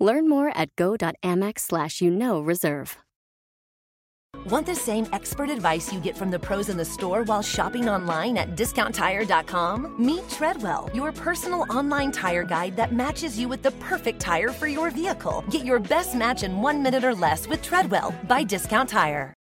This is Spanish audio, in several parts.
Learn more at go.amex slash you know reserve. Want the same expert advice you get from the pros in the store while shopping online at discounttire.com? Meet Treadwell, your personal online tire guide that matches you with the perfect tire for your vehicle. Get your best match in one minute or less with Treadwell by Discount Tire.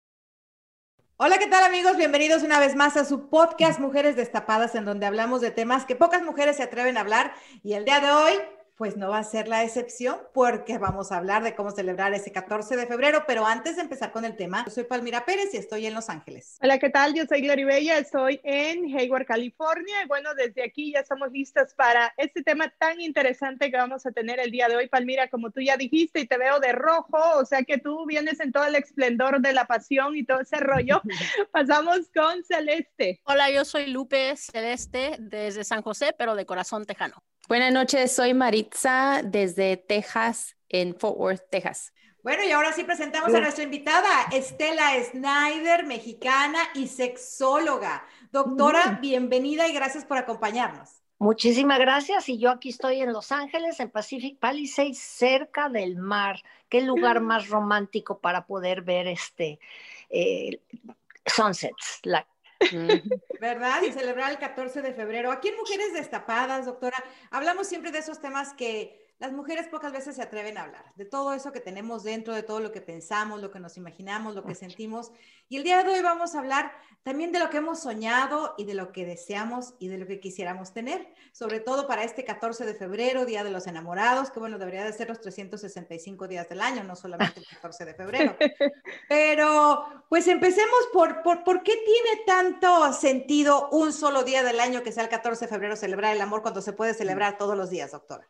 Hola, ¿qué tal amigos? Bienvenidos una vez más a su podcast Mujeres Destapadas, en donde hablamos de temas que pocas mujeres se atreven a hablar. Y el día de hoy pues no va a ser la excepción porque vamos a hablar de cómo celebrar ese 14 de febrero, pero antes de empezar con el tema, yo soy Palmira Pérez y estoy en Los Ángeles. Hola, ¿qué tal? Yo soy Gloria Bella, estoy en Hayward, California y bueno, desde aquí ya estamos listos para este tema tan interesante que vamos a tener el día de hoy, Palmira, como tú ya dijiste y te veo de rojo, o sea que tú vienes en todo el esplendor de la pasión y todo ese rollo. Pasamos con Celeste. Hola, yo soy Lupe Celeste desde San José, pero de corazón tejano. Buenas noches, soy Maritza desde Texas, en Fort Worth, Texas. Bueno, y ahora sí presentamos a nuestra invitada, Estela Snyder, mexicana y sexóloga. Doctora, bienvenida y gracias por acompañarnos. Muchísimas gracias. Y yo aquí estoy en Los Ángeles, en Pacific Palisades, cerca del mar. Qué lugar más romántico para poder ver este eh, sunsets, la, ¿Verdad? Y celebrar el 14 de febrero. Aquí en Mujeres Destapadas, doctora, hablamos siempre de esos temas que las mujeres pocas veces se atreven a hablar, de todo eso que tenemos dentro, de todo lo que pensamos, lo que nos imaginamos, lo que sentimos. Y el día de hoy vamos a hablar también de lo que hemos soñado y de lo que deseamos y de lo que quisiéramos tener, sobre todo para este 14 de febrero, Día de los Enamorados, que bueno, debería de ser los 365 días del año, no solamente el 14 de febrero. Pero pues empecemos por, por, por qué tiene tanto sentido un solo día del año que sea el 14 de febrero celebrar el amor cuando se puede celebrar todos los días, doctora.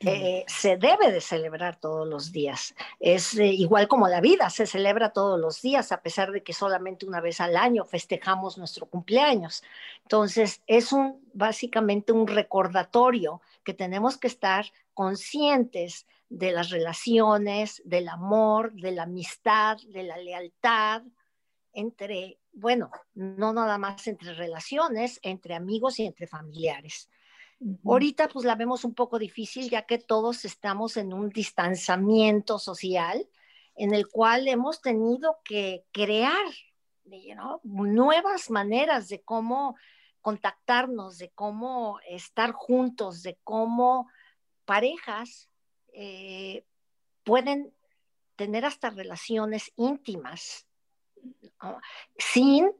Eh, se debe de celebrar todos los días. Es eh, igual como la vida, se celebra todos los días, a pesar de que solamente una vez al año festejamos nuestro cumpleaños. Entonces, es un, básicamente un recordatorio que tenemos que estar conscientes de las relaciones, del amor, de la amistad, de la lealtad entre, bueno, no nada más entre relaciones, entre amigos y entre familiares. Ahorita pues la vemos un poco difícil ya que todos estamos en un distanciamiento social en el cual hemos tenido que crear nuevas maneras de cómo contactarnos, de cómo estar juntos, de cómo parejas eh, pueden tener hasta relaciones íntimas sin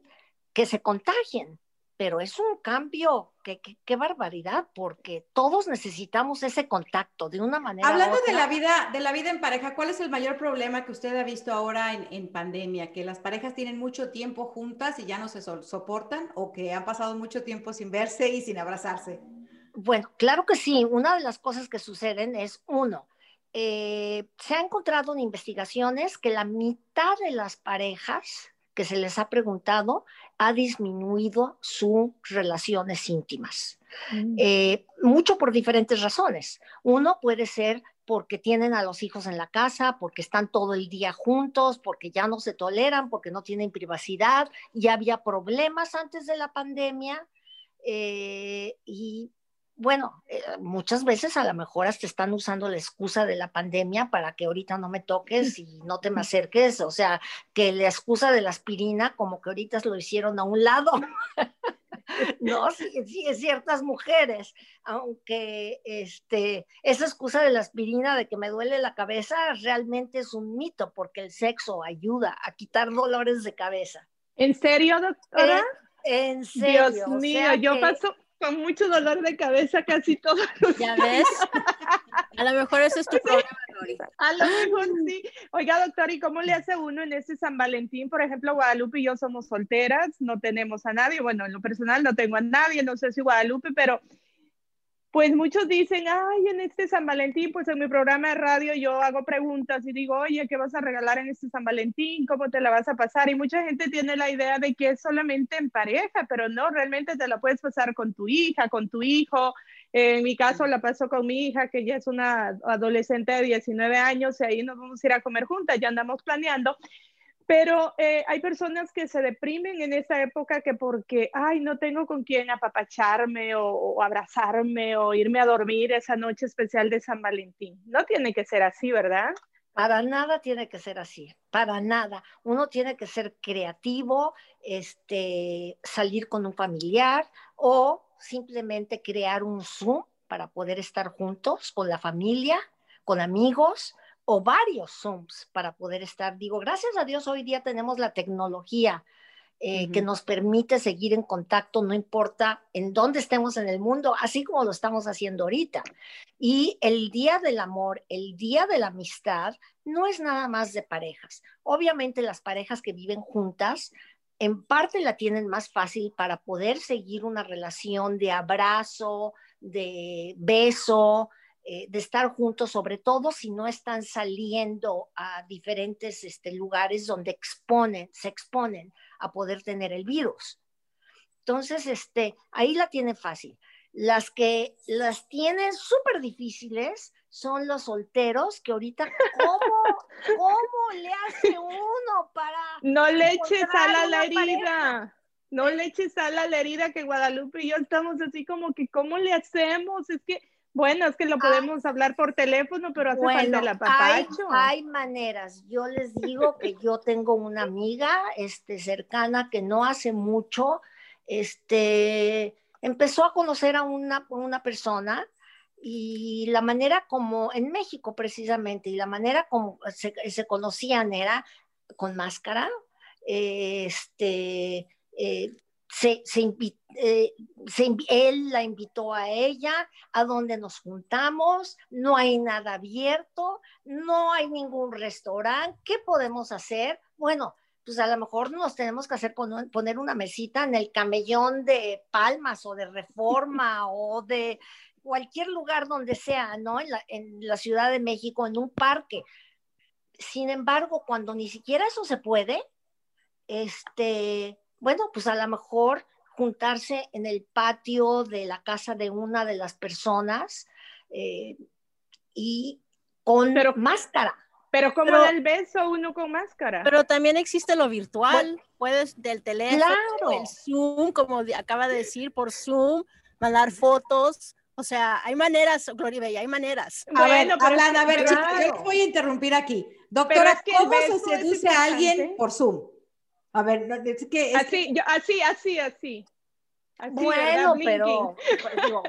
que se contagien pero es un cambio, qué que, barbaridad, porque todos necesitamos ese contacto de una manera. Hablando de la vida, de la vida en pareja, ¿cuál es el mayor problema que usted ha visto ahora en, pandemia? ¿Que las parejas tienen mucho tiempo juntas y ya no se soportan o que han pasado mucho tiempo sin verse y sin abrazarse? Bueno, claro que sí. Una de las cosas que suceden es, uno, eh, se ha encontrado en investigaciones que la mitad de las parejas que se les ha preguntado ha disminuido sus relaciones íntimas. Mm. Eh, mucho por diferentes razones. Uno puede ser porque tienen a los hijos en la casa, porque están todo el día juntos, porque ya no se toleran, porque no tienen privacidad, ya había problemas antes de la pandemia eh, y bueno, eh, muchas veces a lo mejor hasta están usando la excusa de la pandemia para que ahorita no me toques y no te me acerques, o sea, que la excusa de la aspirina como que ahorita lo hicieron a un lado. no, sí, sí, ciertas mujeres, aunque este, esa excusa de la aspirina de que me duele la cabeza realmente es un mito porque el sexo ayuda a quitar dolores de cabeza. ¿En serio, doctora? En, serio. Dios mío, yo paso, con mucho dolor de cabeza casi todo. ¿Ya ves? A lo mejor ese es tu problema, A lo mejor sí. Oiga, doctor, ¿y cómo le hace uno en ese San Valentín? Por ejemplo, Guadalupe y yo somos solteras, no tenemos a nadie. Bueno, en lo personal no tengo a nadie, no sé si Guadalupe, pero pues muchos dicen, ay, en este San Valentín, pues en mi programa de radio yo hago preguntas y digo, oye, ¿qué vas a regalar en este San Valentín? ¿Cómo te la vas a pasar? Y mucha gente tiene la idea de que es solamente en pareja, pero no, realmente te la puedes pasar con tu hija, con tu hijo. En mi caso la paso con mi hija, que ya es una adolescente de 19 años, y ahí nos vamos a ir a comer juntas, ya andamos planeando. Pero eh, hay personas que se deprimen en esta época que porque, ay, no tengo con quién apapacharme o, abrazarme o irme a dormir esa noche especial de San Valentín. No tiene que ser así, ¿verdad? Para nada tiene que ser así, para nada. Uno tiene que ser creativo, este, salir con un familiar o simplemente crear un Zoom para poder estar juntos con la familia, con amigos o varios Zooms para poder estar. Digo, gracias a Dios hoy día tenemos la tecnología eh, que nos permite seguir en contacto, no importa en dónde estemos en el mundo, así como lo estamos haciendo ahorita. Y el Día del Amor, el Día de la Amistad, no es nada más de parejas. Obviamente las parejas que viven juntas, en parte la tienen más fácil para poder seguir una relación de abrazo, de beso, eh, de estar juntos, sobre todo si no están saliendo a diferentes este, lugares donde exponen, se exponen a poder tener el virus. Entonces, este, ahí la tiene fácil. Las que las tienen súper difíciles son los solteros, que ahorita, ¿cómo, ¿cómo le hace uno para... No le eches sal a la herida. No le eches sal a la herida que Guadalupe y yo estamos así como que, ¿cómo le hacemos? Es que bueno, es que lo podemos hablar por teléfono, pero hace falta el apapacho. Hay, hay, maneras. Yo les digo que yo tengo una amiga este, cercana que no hace mucho este, empezó a conocer a una, una persona y la manera como, en México precisamente, y la manera como se, se conocían era con máscara, este, eh, se, eh, él la invitó a ella, a donde nos juntamos, no hay nada abierto, no hay ningún restaurante, ¿qué podemos hacer? Bueno, pues a lo mejor nos tenemos que hacer poner una mesita en el camellón de Palmas o de Reforma o de cualquier lugar donde sea, ¿no? En la, en la Ciudad de México, en un parque. Sin embargo, cuando ni siquiera eso se puede, este, bueno, pues a lo mejor juntarse en el patio de la casa de una de las personas eh, y con máscara. Pero como del beso uno con máscara. Pero también existe lo virtual, puedes del teléfono, el Zoom, como acaba de decir, por Zoom, mandar fotos. O sea, hay maneras, Gloria Bella, hay maneras. A ver, Alana, a ver, chicos, yo voy a interrumpir aquí. Doctora, ¿cómo se seduce a alguien por Zoom? A ver, es que... así, yo, así, así, así. bueno, pero pues, digo,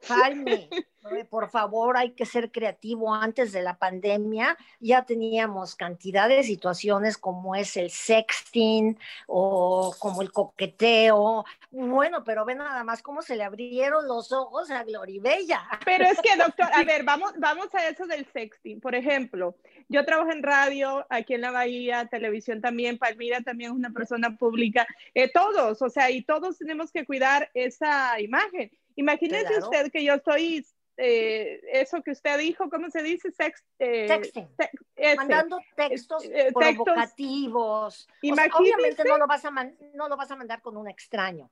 por favor, hay que ser creativo. Antes de la pandemia ya teníamos cantidad de situaciones como es el sexting o como el coqueteo. Bueno, pero ve nada más cómo se le abrieron los ojos a Gloribella. Pero es que, doctor, a ver, vamos, vamos a eso del sexting. Por ejemplo, yo trabajo en radio, aquí en la Bahía, televisión también, Palmira también es una persona pública, eh, todos, o sea, y todos tenemos que cuidar esa imagen. Imagínese usted que yo estoy eh, eso que usted dijo, ¿cómo se dice? Sex, eh, Mandando textos provocativos. obviamente no lo, vas a no lo vas a mandar con un extraño.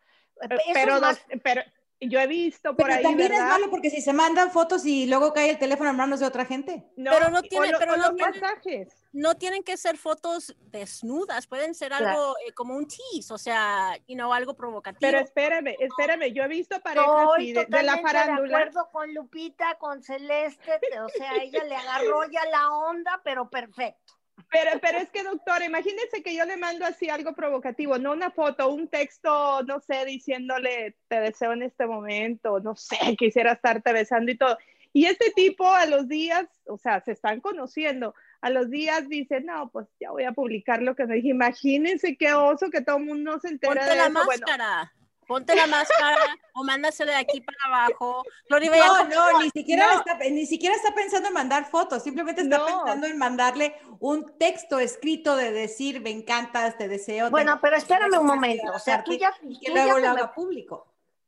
pero, pero yo he visto por pero también es malo porque si se mandan fotos y luego cae el teléfono en manos de otra gente. No, pero no tiene, pero no tienen, no tienen que ser fotos desnudas, pueden ser algo eh, como un tease, o sea, you know, algo provocativo. Pero espérame, espérame, yo he visto parejas de, la farándula. De acuerdo con Lupita, con Celeste, o sea, ella le agarró ya la onda, pero perfecto. Pero, pero es que, doctora, imagínese que yo le mando así algo provocativo, no una foto, un texto, no sé, diciéndole te deseo en este momento, no sé, quisiera estarte besando y todo. Y este tipo a los días, o sea, se están conociendo, a los días dice, no, pues ya voy a publicar lo que me dije. Imagínense qué oso que todo el mundo se entera Ponte de la eso. máscara ponte la máscara o mándaselo de aquí para abajo. no, no, ni siquiera, Está, ni siquiera está pensando en mandar fotos, simplemente está pensando en mandarle un texto escrito de decir, me encantas, te deseo. Bueno, pero espérame un momento, o sea, tú ya... que luego lo haga público.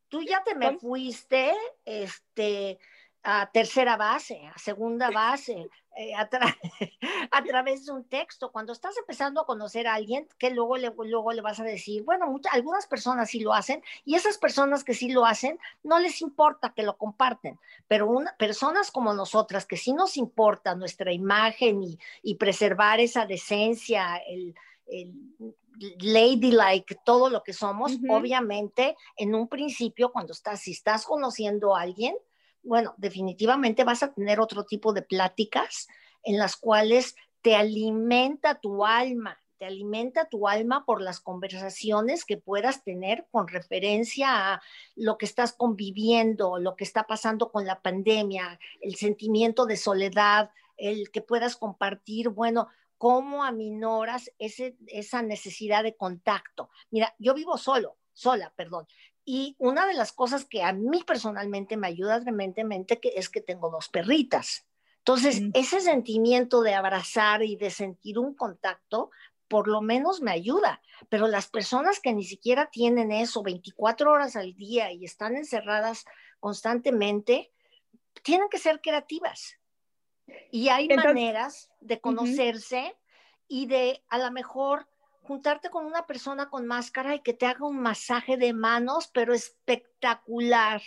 Tú ya te me fuiste, este, a tercera base, a segunda base, eh, a, a, través de un texto. Cuando estás empezando a conocer a alguien, que luego le, luego le vas a decir, bueno, algunas personas sí lo hacen y esas personas que sí lo hacen, no les importa que lo comparten, pero una, personas como nosotras, que sí nos importa nuestra imagen y, y preservar esa decencia, el, el ladylike, todo lo que somos, obviamente, en un principio, cuando estás, si estás conociendo a alguien, bueno, definitivamente vas a tener otro tipo de pláticas en las cuales te alimenta tu alma, te alimenta tu alma por las conversaciones que puedas tener con referencia a lo que estás conviviendo, lo que está pasando con la pandemia, el sentimiento de soledad, el que puedas compartir, bueno, cómo aminoras ese, esa necesidad de contacto. Mira, yo vivo solo, sola, perdón, y una de las cosas que a mí personalmente me ayuda tremendanmente que es que tengo dos perritas. Entonces, ese sentimiento de abrazar y de sentir un contacto, por lo menos me ayuda. Pero las personas que ni siquiera tienen eso 24 horas al día y están encerradas constantemente, tienen que ser creativas. Y hay maneras de conocerse y de a lo mejor juntarte con una persona con máscara y que te haga un masaje de manos, pero espectacular,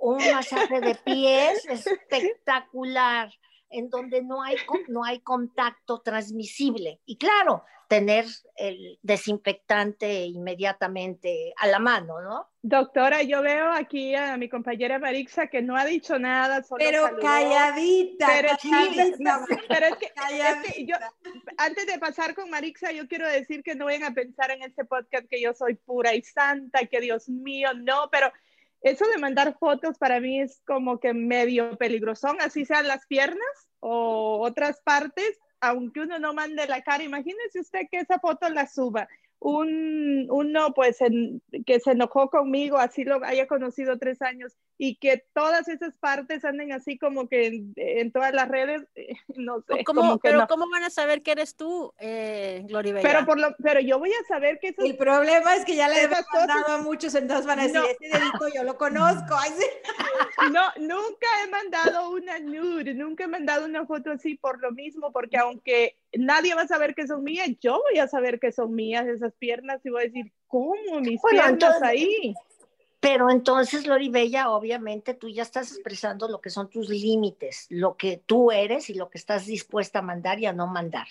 o un masaje de pies espectacular, en donde no hay, no hay contacto transmisible. Y claro, tener el desinfectante inmediatamente a la mano, ¿no? Doctora, yo veo aquí a mi compañera Marixa que no ha dicho nada. Solo pero calladita, pero, calladita, pero es, que, yo, antes de pasar con Marixa, yo quiero decir que no vayan a pensar en este podcast que yo soy pura y santa, que Dios mío, no, pero eso de mandar fotos para mí es como que medio peligrosón, así sean las piernas o otras partes, aunque uno no mande la cara, imagínese usted que esa foto la suba. Un, uno pues que se enojó conmigo, así lo haya conocido tres años, y que todas esas partes anden así como que en, todas las redes, eh, no sé. ¿Cómo, pero ¿cómo van a saber que eres tú, eh, Gloria Pero, por lo, pero yo voy a saber que eso... El problema es que ya le he mandado a muchos, entonces van a decir, este dedito yo lo conozco. No, nunca he mandado una nude, nunca he mandado una foto así por lo mismo, porque aunque nadie va a saber que son mías, yo voy a saber que son mías esas piernas y voy a decir, ¿cómo mis piernas ahí? Pero entonces, Lori Bella, obviamente tú ya estás expresando lo que son tus límites, lo que tú eres y lo que estás dispuesta a mandar y a no mandar.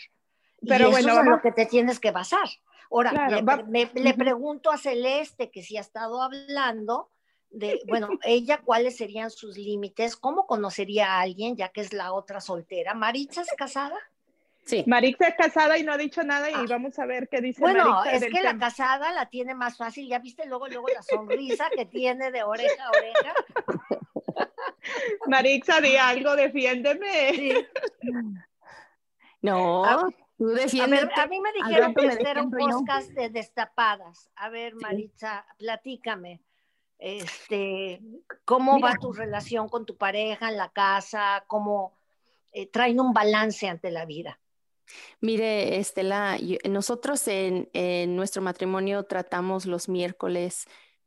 Pero y eso bueno, es lo que te tienes que basar. Ahora, le, pregunto a Celeste, que si ha estado hablando de, bueno, ella, ¿cuáles serían sus límites? ¿Cómo conocería a alguien, ya que es la otra soltera? ¿Maritza es casada? Sí. Marixa es casada y no ha dicho nada y ah. vamos a ver qué dice Bueno, es que la casada la tiene más fácil. Ya viste luego, luego la sonrisa que tiene de oreja a oreja. Marixa, di algo, defiéndeme. No, a, tú defiéndeme. A, mí me dijeron que este era un podcast de destapadas. A ver, Maritza, platícame. Este, ¿cómo va tu relación con tu pareja en la casa? ¿Cómo eh, traen un balance ante la vida? Mire, Estela, nosotros en, nuestro matrimonio tratamos los miércoles,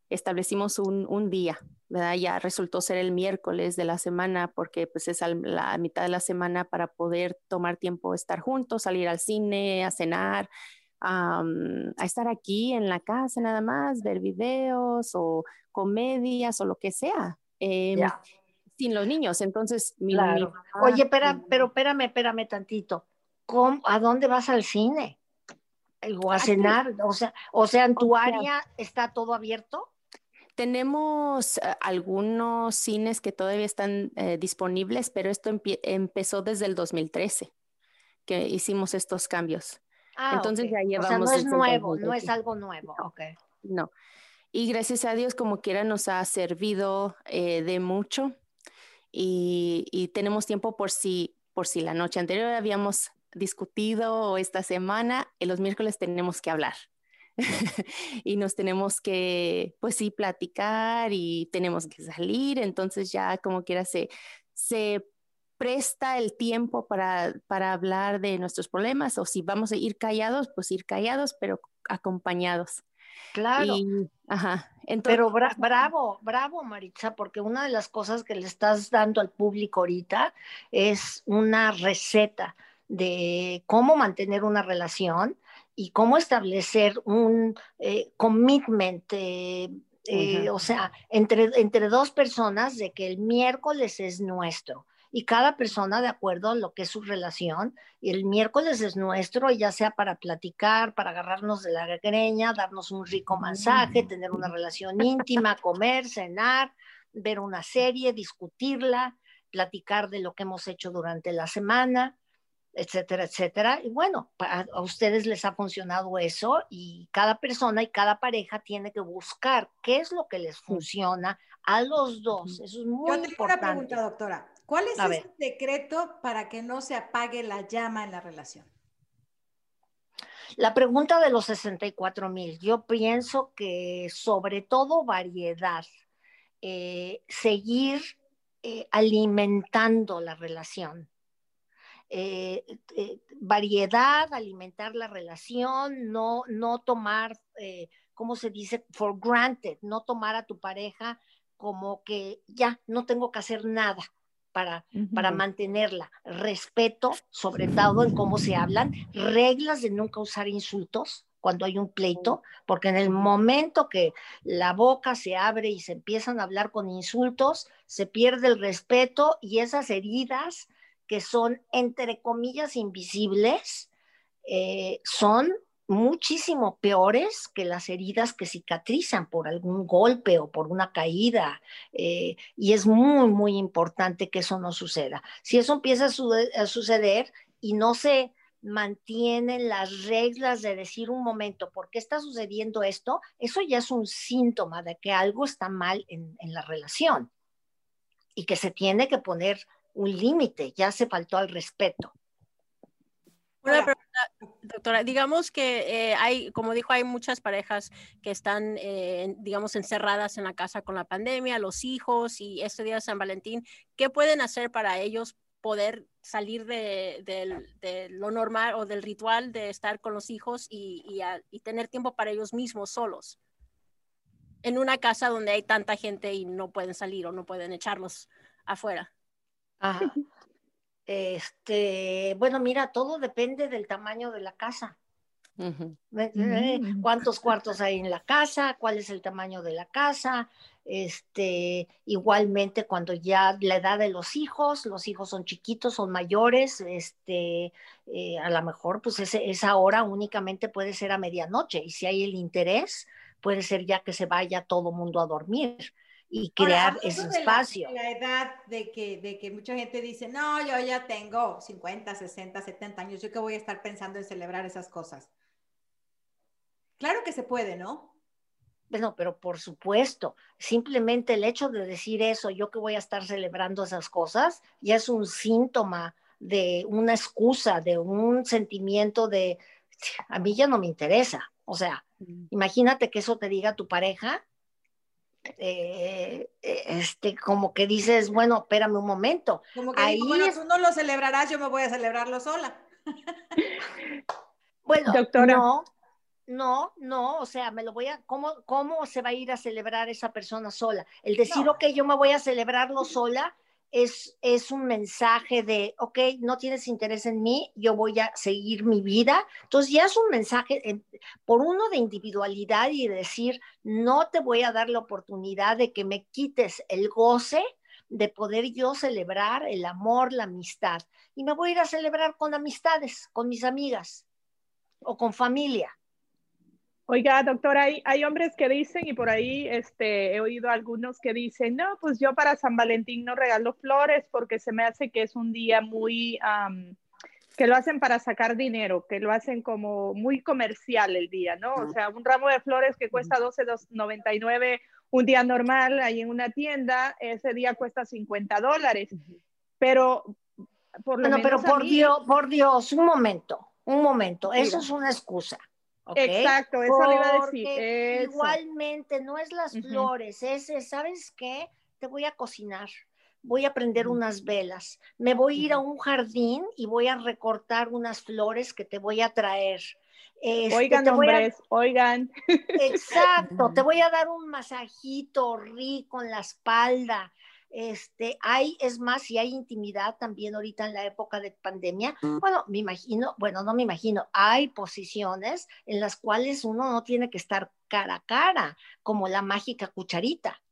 establecimos un, día, ¿verdad? Ya resultó ser el miércoles de la semana porque pues es la mitad de la semana para poder tomar tiempo, estar juntos, salir al cine, a cenar, a estar aquí en la casa nada más, ver videos o comedias o lo que sea. Em, sin los niños, entonces mi, Oye, espera, pero espérame, espérame tantito ¿a dónde vas al cine? O a cenar, o sea, o sea, en tu área está todo abierto. Tenemos eh, algunos cines que todavía están eh, disponibles, pero esto empezó desde el 2013 que hicimos estos cambios. Ah, Entonces ya llevamos. O sea, no es nuevo, no es algo nuevo. Okay. No. Y gracias a Dios, como quiera, nos ha servido eh, de mucho. Y, y, tenemos tiempo por si, por si la noche anterior habíamos discutido esta semana, en los miércoles tenemos que hablar. y nos tenemos que, pues sí, platicar y tenemos que salir, entonces ya como quiera se, se presta el tiempo para, para hablar de nuestros problemas o si vamos a ir callados, pues ir callados, pero acompañados. Claro. ajá. Pero bravo, bravo, Maritza, porque una de las cosas que le estás dando al público ahorita es una receta de cómo mantener una relación y cómo establecer un eh, commitment, eh, eh, o sea, entre, entre dos personas de que el miércoles es nuestro y cada persona de acuerdo a lo que es su relación. Y el miércoles es nuestro, ya sea para platicar, para agarrarnos de la greña, darnos un rico mensaje, tener una relación íntima, comer, cenar, ver una serie, discutirla, platicar de lo que hemos hecho durante la semana etcétera, etcétera. Y bueno, a ustedes les ha funcionado eso y cada persona y cada pareja tiene que buscar qué es lo que les funciona a los dos. Eso es muy Yo tengo importante. una pregunta, doctora. ¿Cuál es el secreto para que no se apague la llama en la relación? La pregunta de los 64 mil, yo pienso que sobre todo variedad, eh, seguir eh, alimentando la relación. Eh, variedad, alimentar la relación, no, no tomar, ¿cómo se dice? For granted, no tomar a tu pareja como que ya no tengo que hacer nada para, para mantenerla. Respeto, sobre todo en cómo se hablan, reglas de nunca usar insultos cuando hay un pleito, porque en el momento que la boca se abre y se empiezan a hablar con insultos, se pierde el respeto y esas heridas que son, entre comillas, invisibles, eh, son muchísimo peores que las heridas que cicatrizan por algún golpe o por una caída. Eh, y es muy, muy importante que eso no suceda. Si eso empieza a, suceder y no se mantienen las reglas de decir un momento, ¿por qué está sucediendo esto? Eso ya es un síntoma de que algo está mal en, en la relación y que se tiene que poner un límite, ya se faltó al respeto. Una pregunta, doctora. Digamos que eh, hay, como dijo, hay muchas parejas que están, eh, digamos, encerradas en la casa con la pandemia, los hijos y este día de San Valentín. ¿Qué pueden hacer para ellos poder salir de, lo normal o del ritual de estar con los hijos y, y, tener tiempo para ellos mismos solos? En una casa donde hay tanta gente y no pueden salir o no pueden echarlos afuera. Ajá. Este, bueno, mira, todo depende del tamaño de la casa. Mm. ¿Cuántos cuartos hay en la casa? ¿Cuál es el tamaño de la casa? Este, igualmente cuando ya la edad de los hijos, los hijos son chiquitos, son mayores, este, eh, a lo mejor pues esa hora únicamente puede ser a medianoche y si hay el interés, puede ser ya que se vaya todo mundo a dormir y crear ese espacio. La, edad de que, de que mucha gente dice, no, yo ya tengo 50, 60, 70 años, yo que voy a estar pensando en celebrar esas cosas. Claro que se puede, ¿no? Bueno, pero por supuesto, simplemente el hecho de decir eso, yo que voy a estar celebrando esas cosas, ya es un síntoma de una excusa, de un sentimiento de, a mí ya no me interesa. O sea, imagínate que eso te diga tu pareja, eh, este, como que dices, bueno, espérame un momento. Como que Ahí bueno, tú no lo celebrarás, yo me voy a celebrarlo sola. bueno, Doctora. no, no, no, o sea, me lo voy a, ¿cómo, ¿cómo se va a ir a celebrar esa persona sola? El decir, ok, yo me voy a celebrarlo sola, es, un mensaje de, ok, no tienes interés en mí, yo voy a seguir mi vida. Entonces ya es un mensaje por uno de individualidad y de decir, no te voy a dar la oportunidad de que me quites el goce de poder yo celebrar el amor, la amistad. Y me voy a ir a celebrar con amistades, con mis amigas o con familia. Oiga, doctora, hay, hay, hombres que dicen, y por ahí este, he oído algunos que dicen, no, pues yo para San Valentín no regalo flores porque se me hace que es un día muy, que lo hacen para sacar dinero, que lo hacen como muy comercial el día, ¿no? O sea, un ramo de flores que cuesta 12.99 un día normal ahí en una tienda, ese día cuesta 50 dólares. Pero por lo pero por, Dios, por Dios, un momento, un momento, eso es una excusa. Exacto, eso le iba a decir. Igualmente, no es las flores, es, ¿sabes qué? Te voy a cocinar. voy a prender unas velas, me voy a ir a un jardín y voy a recortar unas flores que te voy a traer. Este, oigan, hombres, oigan. Exacto, te voy a dar un masajito rico en la espalda. Este, hay, es más, si hay intimidad también ahorita en la época de pandemia, bueno, me imagino, bueno, no me imagino, hay posiciones en las cuales uno no tiene que estar cara a cara, como la mágica cucharita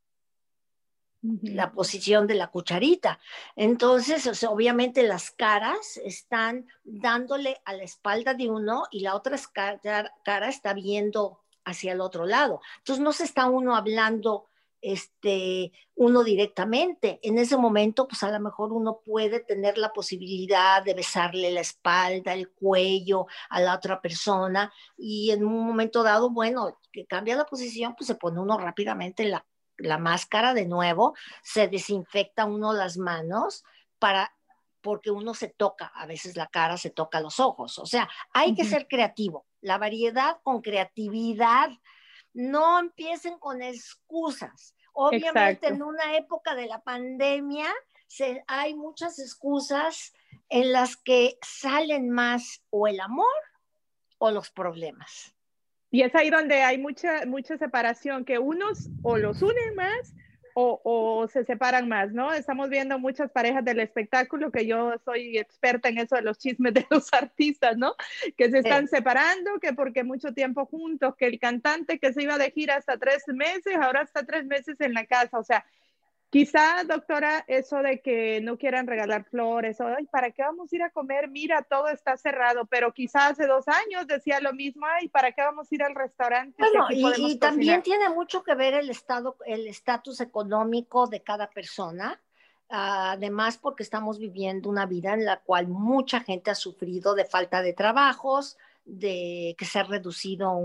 la posición de la cucharita. Entonces, obviamente las caras están dándole a la espalda de uno y la otra cara, está viendo hacia el otro lado. Entonces, no se está uno hablando este, uno directamente. En ese momento, pues a lo mejor uno puede tener la posibilidad de besarle la espalda, el cuello a la otra persona y en un momento dado, bueno, que cambia la posición, pues se pone uno rápidamente la la máscara de nuevo, se desinfecta uno las manos para porque uno se toca, a veces la cara se toca los ojos. O sea, hay que ser creativo. La variedad con creatividad. No empiecen con excusas. Obviamente en una época de la pandemia se, hay muchas excusas en las que salen más o el amor o los problemas. Y es ahí donde hay mucha, mucha separación, que unos o los unen más o, o, se separan más, ¿no? Estamos viendo muchas parejas del espectáculo, que yo soy experta en eso de los chismes de los artistas, ¿no? Que se están separando, que porque mucho tiempo juntos, que el cantante que se iba de gira hasta tres meses, ahora está tres meses en la casa, o sea, Quizá, doctora, eso de que no quieran regalar flores o, ay, ¿para qué vamos a ir a comer? Mira, todo está cerrado, pero quizá hace dos años decía lo mismo, ay, ¿para qué vamos a ir al restaurante? Bueno, y, también tiene mucho que ver el estado, el estatus económico de cada persona. Además, porque estamos viviendo una vida en la cual mucha gente ha sufrido de falta de trabajos, de que se ha reducido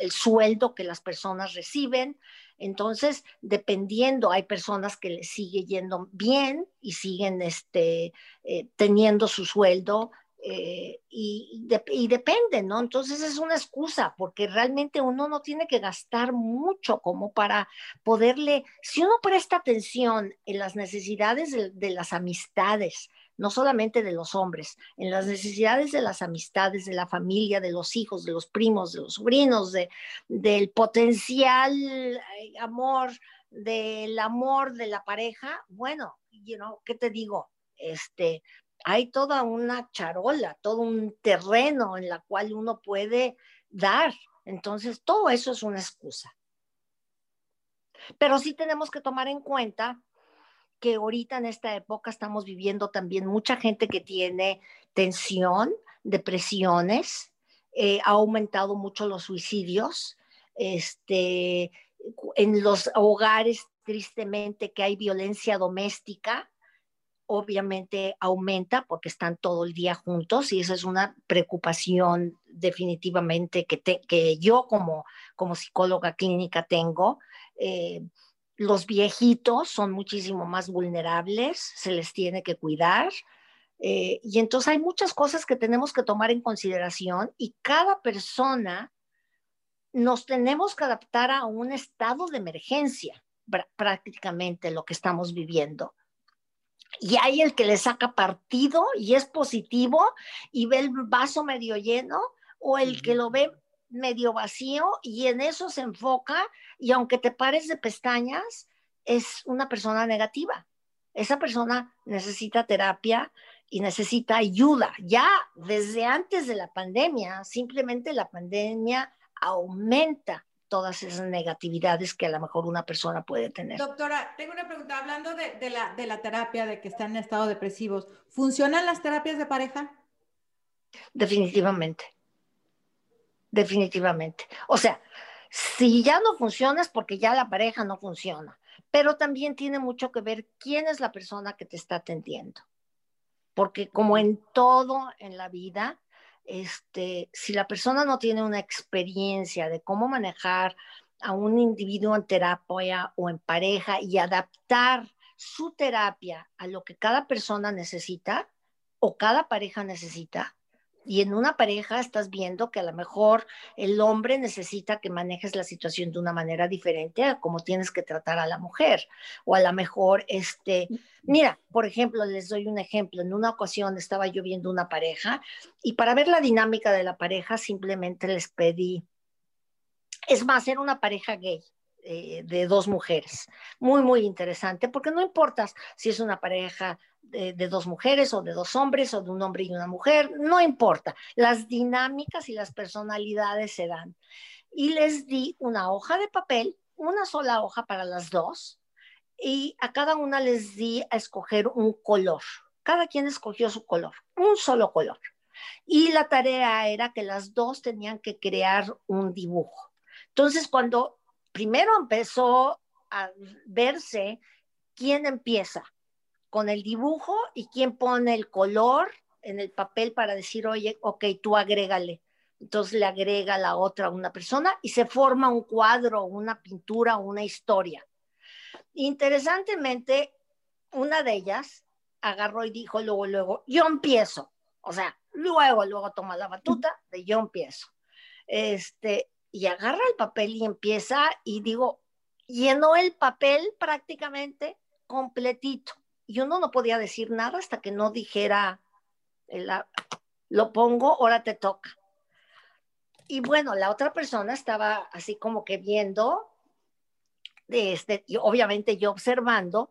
el sueldo que las personas reciben. Entonces, dependiendo, hay personas que les sigue yendo bien y siguen este, eh, teniendo su sueldo. Eh, y, depende, ¿no? Entonces es una excusa, porque realmente uno no tiene que gastar mucho como para poderle, si uno presta atención en las necesidades de las amistades, no solamente de los hombres, en las necesidades de las amistades, de la familia, de los hijos, de los primos, de los sobrinos, de, del potencial eh, amor, del amor de la pareja, bueno, you know, ¿qué te digo? Este, hay toda una charola, todo un terreno en la cual uno puede dar. Entonces, todo eso es una excusa. Pero sí tenemos que tomar en cuenta que ahorita en esta época estamos viviendo también mucha gente que tiene tensión, depresiones, eh, ha aumentado mucho los suicidios, este, en los hogares tristemente que hay violencia doméstica, obviamente aumenta porque están todo el día juntos y esa es una preocupación definitivamente que, que yo como, como psicóloga clínica tengo. Eh, los viejitos son muchísimo más vulnerables, se les tiene que cuidar. Eh, y entonces hay muchas cosas que tenemos que tomar en consideración y cada persona nos tenemos que adaptar a un estado de emergencia, prácticamente lo que estamos viviendo. Y hay el que le saca partido y es positivo y ve el vaso medio lleno, o el que lo ve medio vacío y en eso se enfoca y aunque te pares de pestañas, es una persona negativa. Esa persona necesita terapia y necesita ayuda. Ya desde antes de la pandemia, simplemente la pandemia aumenta todas esas negatividades que a lo mejor una persona puede tener. Doctora, tengo una pregunta. Hablando de, la, de la terapia, de que están en estado depresivos, ¿funcionan las terapias de pareja? Definitivamente definitivamente. O sea, si ya no funciona es porque ya la pareja no funciona, pero también tiene mucho que ver quién es la persona que te está atendiendo. Porque como en todo en la vida, este, si la persona no tiene una experiencia de cómo manejar a un individuo en terapia o en pareja y adaptar su terapia a lo que cada persona necesita o cada pareja necesita, Y en una pareja estás viendo que a lo mejor el hombre necesita que manejes la situación de una manera diferente a como tienes que tratar a la mujer. O a lo mejor, este, mira, por ejemplo, les doy un ejemplo. En una ocasión estaba yo viendo una pareja y para ver la dinámica de la pareja simplemente les pedí, es más, era una pareja gay. Eh, de dos mujeres. Muy, muy interesante, porque no importa si es una pareja de, dos mujeres o de dos hombres o de un hombre y una mujer, no importa. Las dinámicas y las personalidades se dan. Y les di una hoja de papel, una sola hoja para las dos, y a cada una les di a escoger un color. Cada quien escogió su color, un solo color. Y la tarea era que las dos tenían que crear un dibujo. Entonces, cuando primero empezó a verse quién empieza, con el dibujo y quién pone el color en el papel para decir, oye, ok, tú agrégale. Entonces le agrega la otra una persona y se forma un cuadro, una pintura, una historia. Interesantemente, una de ellas agarró y dijo luego, luego, yo empiezo. O sea, luego, luego toma la batuta de yo empiezo. Este, y agarra el papel y empieza y digo, llenó el papel prácticamente completito y uno no podía decir nada hasta que no dijera, lo pongo, ahora te toca. Y bueno, la otra persona estaba así como que viendo, de este, y obviamente yo observando,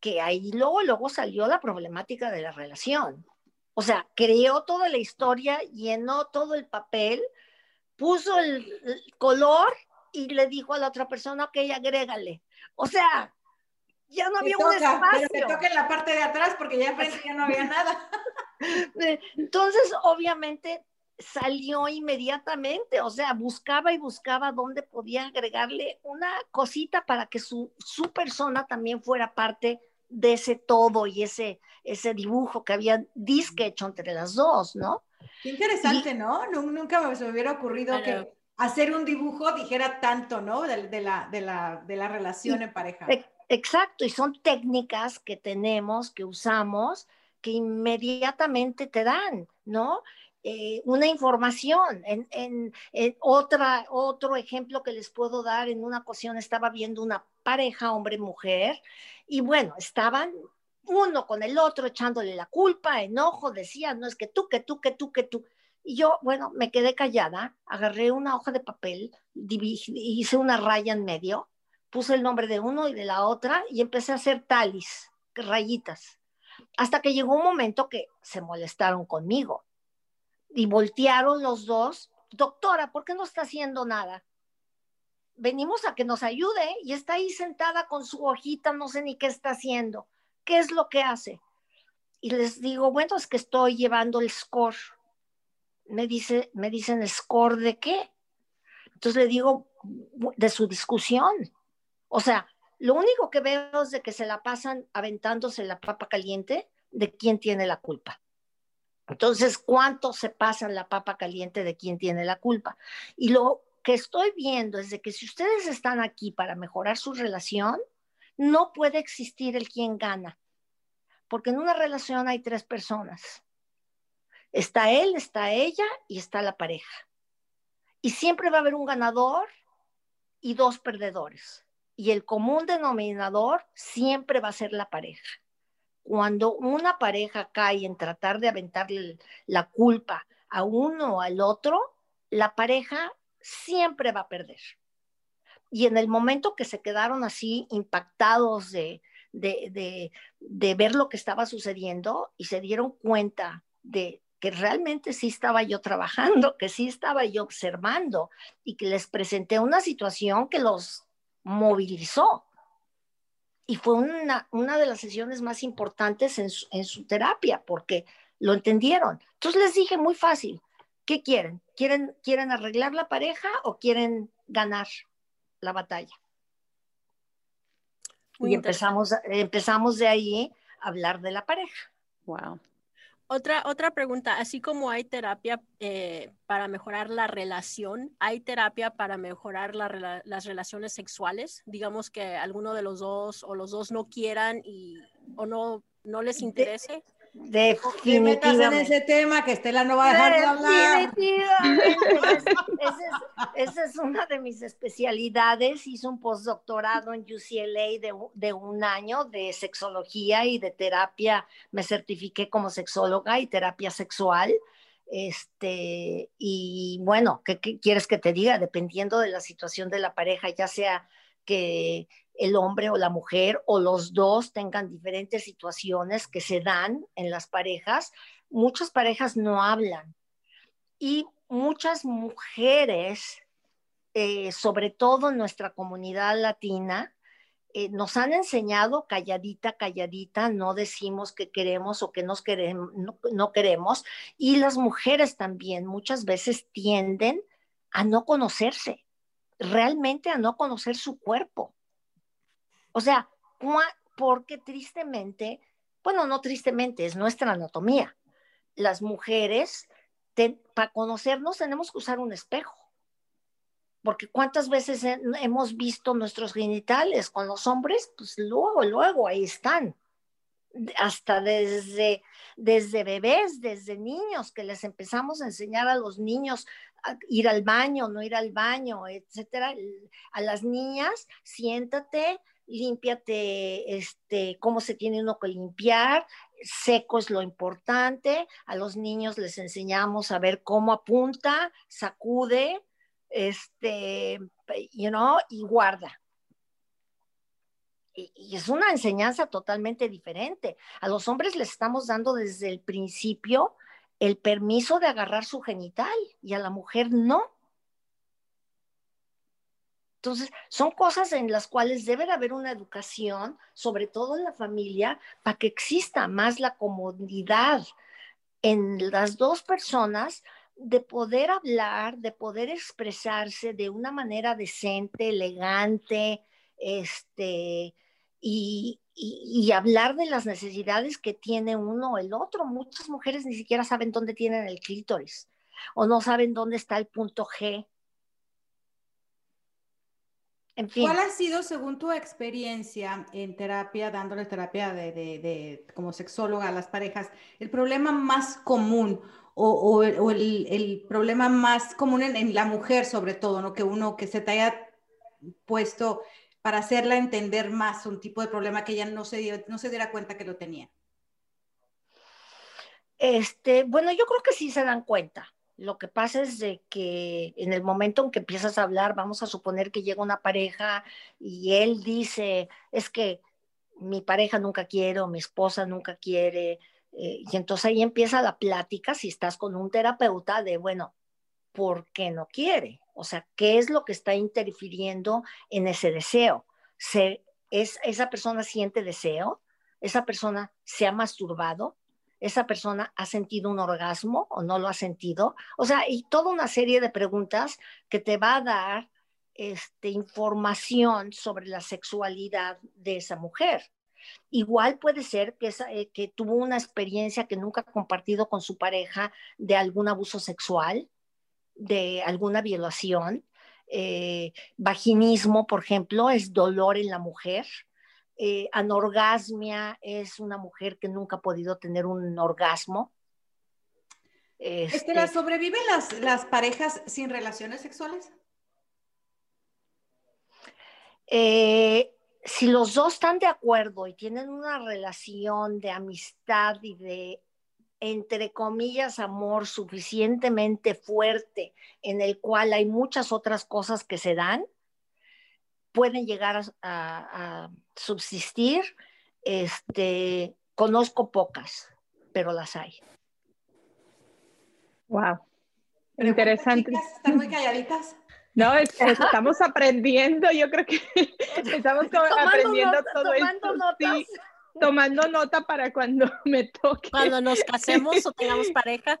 que ahí luego, luego salió la problemática de la relación. O sea, creó toda la historia, llenó todo el papel, puso el, el color y le dijo a la otra persona, ok, agrégale. O sea, ya no había un espacio. Pero toque en la parte de atrás porque ya frente ya no había nada. Entonces, obviamente, salió inmediatamente, o sea, buscaba y buscaba dónde podía agregarle una cosita para que su, su persona también fuera parte de ese todo y ese, ese dibujo que había disque hecho entre las dos, ¿no? Qué interesante, ¿no? Nunca me, me hubiera ocurrido que hacer un dibujo dijera tanto, ¿no? De, de, la, de, la, de la relación en pareja. Exacto, y son técnicas que tenemos, que usamos, que inmediatamente te dan, ¿no? Eh, una información. En, en, otra, otro ejemplo que les puedo dar, en una ocasión estaba viendo una pareja, hombre-mujer, y bueno, estaban uno con el otro echándole la culpa, enojo, decían, no es que tú, que tú, que tú, que tú. Y yo, bueno, me quedé callada, agarré una hoja de papel, hice una raya en medio puse el nombre de uno y de la otra y empecé a hacer talis, rayitas, hasta que llegó un momento que se molestaron conmigo y voltearon los dos, doctora, ¿por qué no está haciendo nada? Venimos a que nos ayude y está ahí sentada con su hojita, no sé ni qué está haciendo, qué es lo que hace. Y les digo, bueno, es que estoy llevando el score. Me, dice, me dicen, ¿score de qué? Entonces le digo, de su discusión. O sea, lo único que veo es de que se la pasan aventándose la papa caliente de quién tiene la culpa. Entonces, ¿cuánto se pasan la papa caliente de quién tiene la culpa? Y lo que estoy viendo es de que si ustedes están aquí para mejorar su relación, no puede existir el quien gana, porque en una relación hay tres personas. Está él, está ella y está la pareja. Y siempre va a haber un ganador y dos perdedores y el común denominador siempre va a ser la pareja. Cuando una pareja cae en tratar de aventarle la culpa a uno o al otro, la pareja siempre va a perder. Y en el momento que se quedaron así impactados de, de, de, ver lo que estaba sucediendo y se dieron cuenta de que realmente sí estaba yo trabajando, que sí estaba yo observando y que les presenté una situación que los movilizó. Y fue una, una de las sesiones más importantes en su, terapia porque lo entendieron. Entonces les dije muy fácil, ¿qué quieren? ¿Quieren, quieren arreglar la pareja o quieren ganar la batalla? y empezamos, empezamos de ahí a hablar de la pareja. Wow. Otra, otra pregunta, así como hay terapia eh, para mejorar la relación, ¿hay terapia para mejorar las relaciones sexuales? Digamos que alguno de los dos o los dos no quieran y, o no, no les interese. Definitivamente. en ese tema que Estela no va a dejar de hablar. Definitivamente. esa, es, una de mis especialidades. Hice un postdoctorado en UCLA de, de, un año de sexología y de terapia. Me certifiqué como sexóloga y terapia sexual. Este, y bueno, ¿qué, ¿qué, quieres que te diga? Dependiendo de la situación de la pareja, ya sea que el hombre o la mujer o los dos tengan diferentes situaciones que se dan en las parejas, muchas parejas no hablan. Y muchas mujeres, eh, sobre todo en nuestra comunidad latina, eh, nos han enseñado calladita, calladita, no decimos que queremos o que nos no queremos. Y las mujeres también muchas veces tienden a no conocerse, realmente a no conocer su cuerpo o sea, porque tristemente, bueno, no tristemente, es nuestra anatomía. Las mujeres, para conocernos tenemos que usar un espejo. Porque cuántas veces hemos visto nuestros genitales con los hombres, pues luego, luego ahí están. Hasta desde, desde bebés, desde niños, que les empezamos a enseñar a los niños ir al baño, no ir al baño, etcétera. A las niñas, siéntate, límpiate, este, cómo se tiene uno que limpiar, seco es lo importante, a los niños les enseñamos a ver cómo apunta, sacude, este, you know, y guarda. Y, y es una enseñanza totalmente diferente. A los hombres les estamos dando desde el principio el permiso de agarrar su genital y a la mujer no. Entonces, son cosas en las cuales debe haber una educación, sobre todo en la familia, para que exista más la comodidad en las dos personas de poder hablar, de poder expresarse de una manera decente, elegante, este, y, y, hablar de las necesidades que tiene uno o el otro. Muchas mujeres ni siquiera saben dónde tienen el clítoris o no saben dónde está el punto G ¿Cuál ha sido, según tu experiencia en terapia, dándole terapia de, como sexóloga a las parejas, el problema más común o, el, problema más común en, la mujer sobre todo, ¿no? Que uno que se te haya puesto para hacerla entender más un tipo de problema que ella no se, no se diera cuenta que lo tenía. Este, bueno, yo creo que sí se dan cuenta. Lo que pasa es de que en el momento en que empiezas a hablar, vamos a suponer que llega una pareja y él dice, es que mi pareja nunca quiere o mi esposa nunca quiere. Eh, y entonces ahí empieza la plática, si estás con un terapeuta, de, bueno, ¿por qué no quiere? O sea, ¿qué es lo que está interfiriendo en ese deseo? ¿Se, es, ¿Esa persona siente deseo? ¿Esa persona se ha masturbado? Esa persona ha sentido un orgasmo o no lo ha sentido. O sea, y toda una serie de preguntas que te va a dar este, información sobre la sexualidad de esa mujer. Igual puede ser que, eh, que tuvo una experiencia que nunca ha compartido con su pareja de algún abuso sexual, de alguna violación. Eh, vaginismo, por ejemplo, es dolor en la mujer eh, anorgasmia es una mujer que nunca ha podido tener un orgasmo. Este... ¿sobreviven las, las parejas sin relaciones sexuales? Eh, si los dos están de acuerdo y tienen una relación de amistad y de, entre comillas, amor suficientemente fuerte, en el cual hay muchas otras cosas que se dan, pueden llegar a, subsistir. Este, conozco pocas, pero las hay. Wow. Interesante. ¿Están muy calladitas? No, estamos aprendiendo, yo creo que estamos aprendiendo todo tomando Notas. Tomando nota para cuando me toque. Cuando nos casemos o tengamos pareja.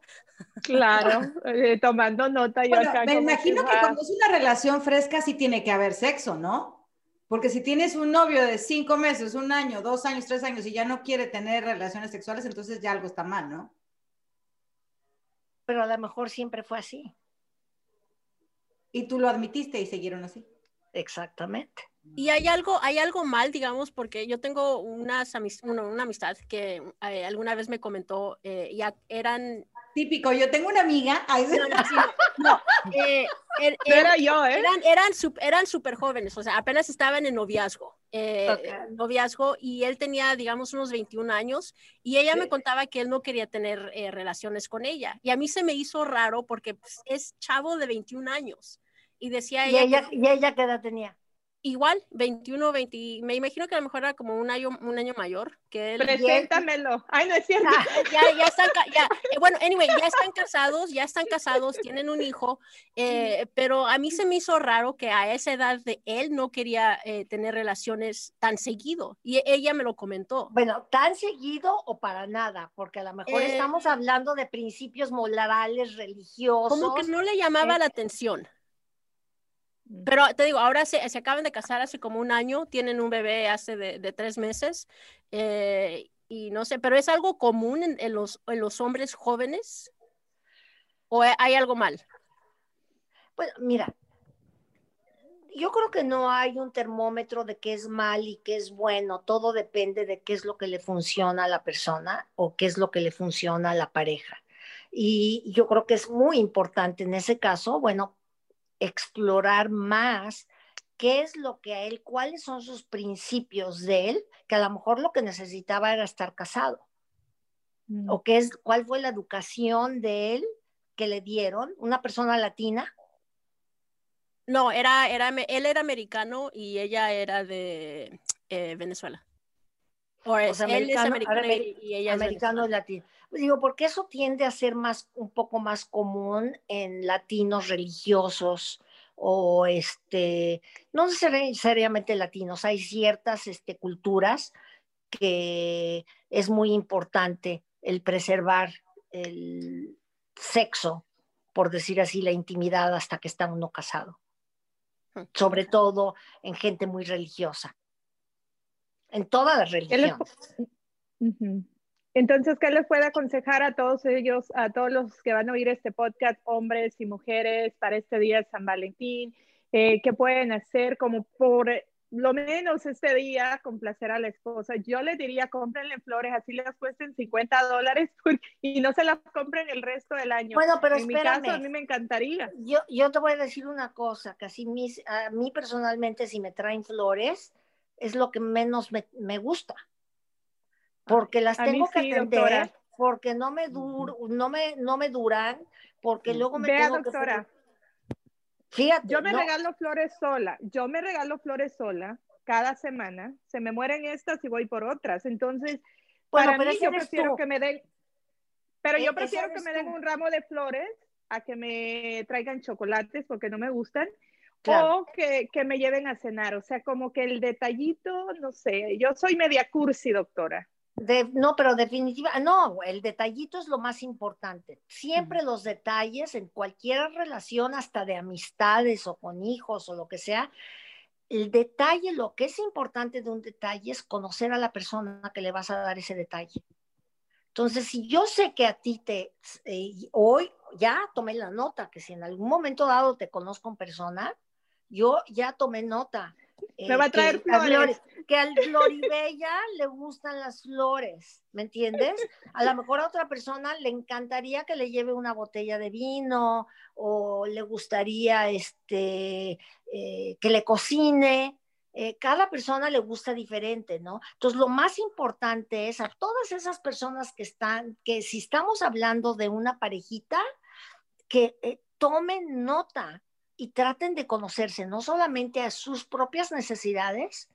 Claro, eh, tomando nota. Yo acá me imagino que cuando es una relación fresca sí tiene que haber sexo, ¿no? Porque si tienes un novio de cinco meses, un año, dos años, tres años y ya no quiere tener relaciones sexuales, entonces ya algo está mal, ¿no? Pero a lo mejor siempre fue así. Y tú lo admitiste y siguieron así. Exactamente. Y hay algo, hay algo mal, digamos, porque yo tengo unas una amistad que eh, alguna vez me comentó, eh, ya eran... Típico, yo tengo una amiga. No, eh, er, er, era yo, ¿eh? Eran, eran, eran súper jóvenes, o sea, apenas estaban en noviazgo. noviazgo y él tenía, digamos, unos 21 años y ella me contaba que él no quería tener relaciones con ella. Y a mí se me hizo raro porque pues, es chavo de 21 años. Y decía ella... ella, ¿Y ella qué edad tenía? Igual, 21, 20, me imagino que a lo mejor era como un año, un año mayor que él. Preséntamelo. Ay, no es cierto. Ah, ya, ya están, ya, eh, bueno, anyway, ya están casados, ya están casados, tienen un hijo, eh, pero a mí se me hizo raro que a esa edad de él no quería eh, tener relaciones tan seguido y ella me lo comentó. Bueno, tan seguido o para nada, porque a lo mejor estamos hablando de principios morales, religiosos. Como que no le llamaba la atención. Pero te digo, ahora se, se, acaban de casar hace como un año, tienen un bebé hace de, tres meses, eh, y no sé, pero es algo común en, los, en los hombres jóvenes o hay algo mal. Bueno, mira, yo creo que no hay un termómetro de qué es mal y qué es bueno, todo depende de qué es lo que le funciona a la persona o qué es lo que le funciona a la pareja. Y yo creo que es muy importante en ese caso, bueno, explorar más qué es lo que a él, cuáles son sus principios de él, que a lo mejor lo que necesitaba era estar casado. Mm. O qué es, cuál fue la educación de él que le dieron, una persona latina. No, era, era, él era americano y ella era de eh, Venezuela. O, es, él es americano y, ella es americano latino. Digo, porque eso tiende a ser más, un poco más común en latinos religiosos o este, no necesariamente latinos, hay ciertas este, culturas que es muy importante el preservar el sexo, por decir así, la intimidad hasta que está uno casado, sobre todo en gente muy religiosa, en todas las religiones. Entonces, ¿qué les puede aconsejar a todos ellos, a todos los que van a oír este podcast, hombres y mujeres, para este día de San Valentín? Eh, ¿Qué pueden hacer como por lo menos este día complacer a la esposa? Yo les diría, cómprenle flores, así les cuesten 50 dólares y no se las compren el resto del año. Bueno, pero en mi caso, a mí me encantaría. Yo, yo te voy a decir una cosa, que así a mí personalmente si me traen flores, es lo que menos me, me gusta porque las tengo que atender, porque no me, dur, no, me, no me duran, porque luego me tengo doctora. Fíjate. Yo me regalo flores sola, yo me regalo flores sola cada semana, se me mueren estas y voy por otras. Entonces, para mí yo prefiero que me den, pero yo e, prefiero que me den un ramo de flores a que me traigan chocolates porque no me gustan. O que, que, me lleven a cenar, o sea, como que el detallito, no sé, yo soy media cursi, doctora no, pero definitiva, no, el detallito es lo más importante. Siempre los detalles en cualquier relación, hasta de amistades o con hijos o lo que sea, el detalle, lo que es importante de un detalle es conocer a la persona que le vas a dar ese detalle. Entonces, si yo sé que a ti te, eh, hoy ya tomé la nota, que si en algún momento dado te conozco en persona, yo ya tomé nota me va a traer flores. Que al Floribella le gustan las flores, ¿me entiendes? A lo mejor a otra persona le encantaría que le lleve una botella de vino o le gustaría este, eh, que le cocine. Eh, cada persona le gusta diferente, ¿no? Entonces, lo más importante es a todas esas personas que están, que si estamos hablando de una parejita, que eh, tomen nota, y traten de conocerse no solamente a sus propias necesidades,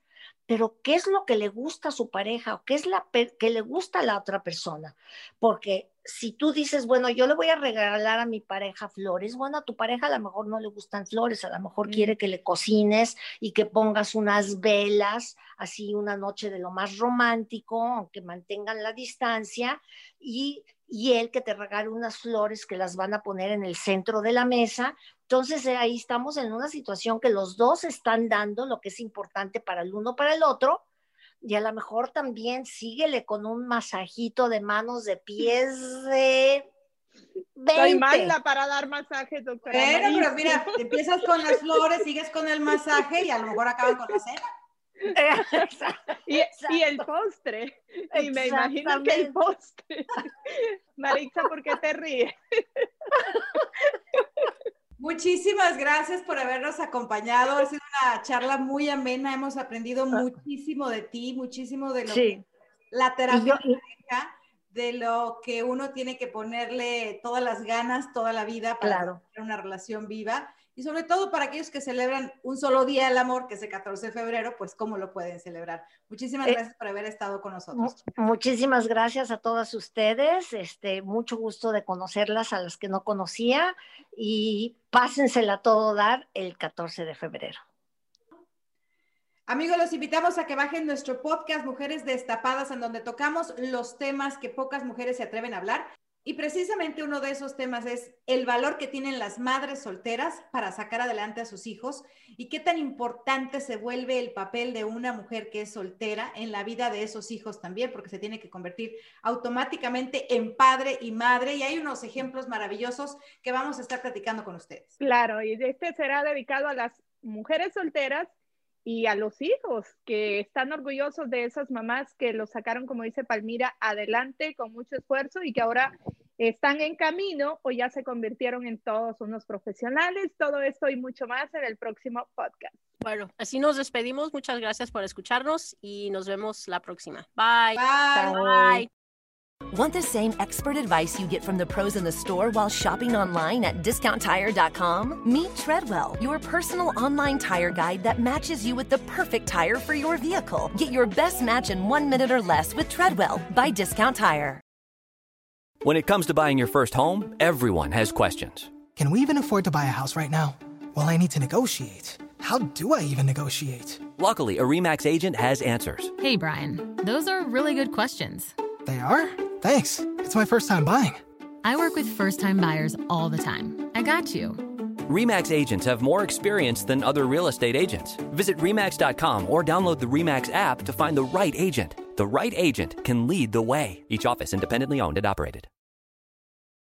pero qué es lo que le gusta a su pareja o qué es la que le gusta a la otra persona. Porque si tú dices, bueno, yo le voy a regalar a mi pareja flores, bueno, a tu pareja a lo mejor no le gustan flores, a lo mejor quiere que le cocines y que pongas unas velas, así una noche de lo más romántico, aunque mantengan la distancia, y, y él que te regale unas flores que las van a poner en el centro de la mesa entonces eh, ahí estamos en una situación que los dos están dando lo que es importante para el uno, para el otro, y a lo mejor también síguele con un masajito de manos, de pies, de Estoy mala para dar masajes, doctora. Pero, pero mira, empiezas con las flores, sigues con el masaje y a lo mejor acaban con la cena. y, y, el postre. Y me imagino que el postre. Maritza, ¿por qué te ríes? Muchísimas gracias por habernos acompañado. Ha sido una charla muy amena. Hemos aprendido ah. muchísimo de ti, muchísimo de lo que la terapia de lo que uno tiene que ponerle todas las ganas toda la vida para tener una relación viva y sobre todo para aquellos que celebran un solo día del amor, que es el 14 de febrero, pues cómo lo pueden celebrar. Muchísimas eh, gracias por haber estado con nosotros. Muchísimas gracias a todas ustedes, este, mucho gusto de conocerlas a las que no conocía y pásensela todo dar el 14 de febrero. Amigos, los invitamos a que bajen nuestro podcast Mujeres Destapadas, en donde tocamos los temas que pocas mujeres se atreven a hablar. Y precisamente uno de esos temas es el valor que tienen las madres solteras para sacar adelante a sus hijos y qué tan importante se vuelve el papel de una mujer que es soltera en la vida de esos hijos también, porque se tiene que convertir automáticamente en padre y madre. Y hay unos ejemplos maravillosos que vamos a estar platicando con ustedes. Claro, y este será dedicado a las mujeres solteras y a los hijos que están orgullosos de esas mamás que los sacaron, como dice Palmira, adelante con mucho esfuerzo y que ahora están en camino o ya se convirtieron en todos unos profesionales. Todo esto y mucho más en el próximo podcast. Bueno, así nos despedimos. Muchas gracias por escucharnos y nos vemos la próxima. Bye. Bye. Bye. Want the same expert advice you get from the pros in the store while shopping online at discounttire.com? Meet Treadwell, your personal online tire guide that matches you with the perfect tire for your vehicle. Get your best match in one minute or less with Treadwell by Discount Tire. When it comes to buying your first home, everyone has questions. Can we even afford to buy a house right now? Well, I need to negotiate. How do I even negotiate? Luckily, a REMAX agent has answers. Hey, Brian, those are really good questions. They are? Thanks. It's my first time buying. I work with first time buyers all the time. I got you. REMAX agents have more experience than other real estate agents. Visit REMAX.com or download the REMAX app to find the right agent. The right agent can lead the way. Each office independently owned and operated.